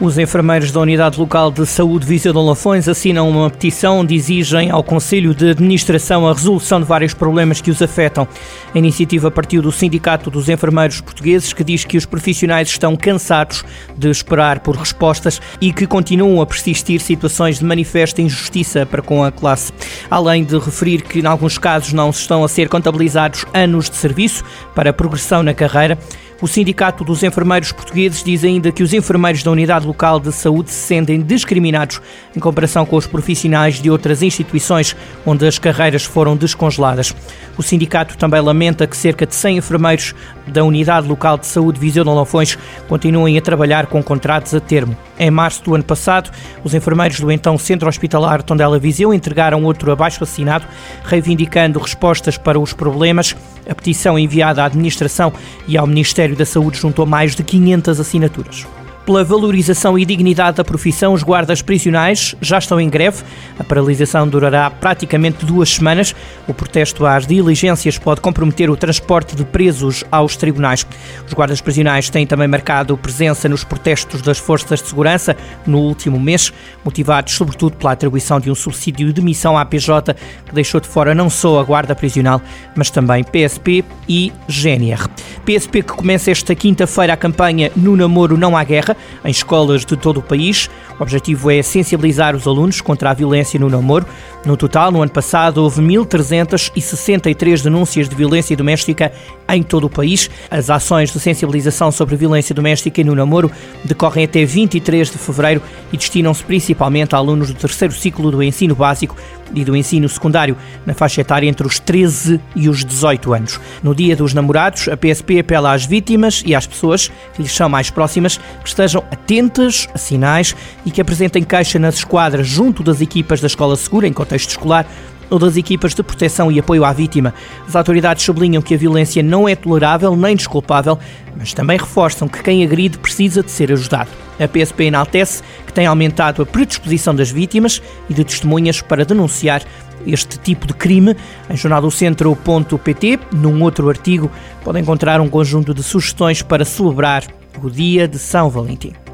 Os enfermeiros da Unidade Local de Saúde Viseu de Lafões assinam uma petição onde exigem ao Conselho de Administração a resolução de vários problemas que os afetam. A iniciativa partiu do Sindicato dos Enfermeiros Portugueses, que diz que os profissionais estão cansados de esperar por respostas e que continuam a persistir situações de manifesta injustiça para com a classe. Além de referir que, em alguns casos, não estão a ser contabilizados anos de serviço para progressão na carreira, o Sindicato dos Enfermeiros Portugueses diz ainda que os enfermeiros da Unidade Local de Saúde se sentem discriminados em comparação com os profissionais de outras instituições onde as carreiras foram descongeladas. O sindicato também lamenta que cerca de 100 enfermeiros da Unidade Local de Saúde Viseu de Lafões continuem a trabalhar com contratos a termo. Em março do ano passado, os enfermeiros do então Centro Hospitalar Tondela Viseu entregaram outro abaixo assinado, reivindicando respostas para os problemas. A petição enviada à Administração e ao Ministério da Saúde juntou mais de 500 assinaturas pela valorização e dignidade da profissão, os guardas prisionais já estão em greve. A paralisação durará praticamente duas semanas. O protesto às diligências pode comprometer o transporte de presos aos tribunais. Os guardas prisionais têm também marcado presença nos protestos das forças de segurança no último mês, motivados sobretudo pela atribuição de um subsídio de missão à PJ, que deixou de fora não só a guarda prisional, mas também PSP e GNR. PSP que começa esta quinta-feira a campanha No Namoro Não Há Guerra, em escolas de todo o país. O objetivo é sensibilizar os alunos contra a violência no namoro. No total, no ano passado, houve 1.363 denúncias de violência doméstica em todo o país. As ações de sensibilização sobre violência doméstica e no namoro decorrem até 23 de fevereiro e destinam-se principalmente a alunos do terceiro ciclo do ensino básico e do ensino secundário, na faixa etária entre os 13 e os 18 anos. No Dia dos Namorados, a PSP apela às vítimas e às pessoas que lhes são mais próximas que estejam atentas a sinais e que apresentem queixa nas esquadras junto das equipas da Escola Segura em contexto escolar ou das equipas de proteção e apoio à vítima. As autoridades sublinham que a violência não é tolerável nem desculpável, mas também reforçam que quem agride precisa de ser ajudado. A PSP enaltece que tem aumentado a predisposição das vítimas e de testemunhas para denunciar este tipo de crime. Em jornaldocentro.pt, num outro artigo, pode encontrar um conjunto de sugestões para celebrar o dia de São Valentim.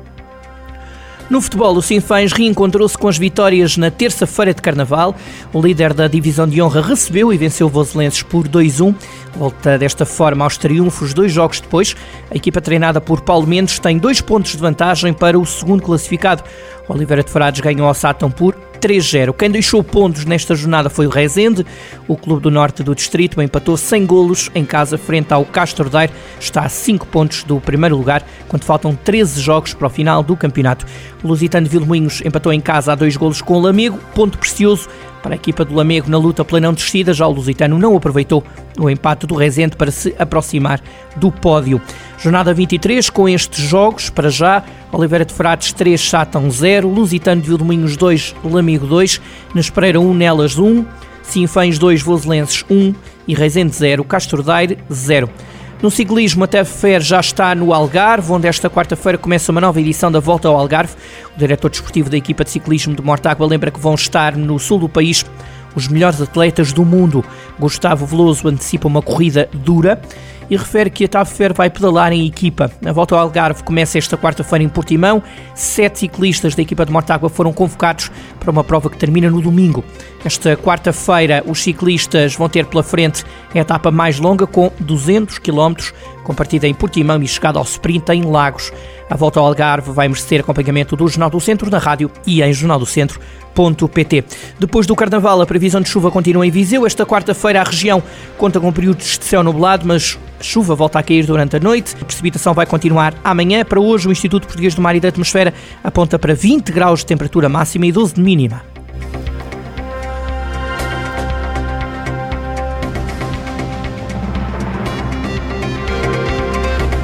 No futebol, o Sinfãs reencontrou-se com as vitórias na terça-feira de Carnaval. O líder da divisão de honra recebeu e venceu o Voselenses por 2-1. Volta desta forma aos triunfos dois jogos depois. A equipa treinada por Paulo Mendes tem dois pontos de vantagem para o segundo classificado. Oliveira de Frades ganhou ao Sátão por 3-0. Quem deixou pontos nesta jornada foi o Rezende. O Clube do Norte do Distrito empatou sem golos em casa frente ao Castro Daire. Está a 5 pontos do primeiro lugar, quando faltam 13 jogos para o final do campeonato. O Lusitano Vilmoinhos empatou em casa a dois golos com o Lamego, ponto precioso para a equipa do Lamego na luta pela não descida, já o Lusitano não aproveitou o empate do Rezende para se aproximar do pódio. Jornada 23 com estes jogos, para já, Oliveira de Frades 3, Sátão 0, Lusitano de Vilmoinhos 2, Lamego 2, Nespereira 1, Nelas 1, Sinfães 2, Voselenses 1 e Rezende 0, Castro Daire 0. No ciclismo, a TEV já está no Algarve, onde esta quarta-feira começa uma nova edição da Volta ao Algarve. O diretor desportivo da equipa de ciclismo de Mortágua lembra que vão estar no sul do país os melhores atletas do mundo. Gustavo Veloso antecipa uma corrida dura e refere que a TAV vai pedalar em equipa. A volta ao Algarve começa esta quarta-feira em Portimão. Sete ciclistas da equipa de Mortágua foram convocados para uma prova que termina no domingo. Esta quarta-feira, os ciclistas vão ter pela frente a etapa mais longa, com 200 km, com partida em Portimão e chegada ao sprint em Lagos. A volta ao Algarve vai merecer acompanhamento do Jornal do Centro na rádio e em jornaldocentro.pt. Depois do Carnaval, a previsão de chuva continua em Viseu. Esta quarta-feira, a região conta com períodos de céu nublado, mas a chuva volta a cair durante a noite. A precipitação vai continuar amanhã. Para hoje, o Instituto Português do Mar e da Atmosfera aponta para 20 graus de temperatura máxima e 12 de mínima.